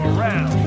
around.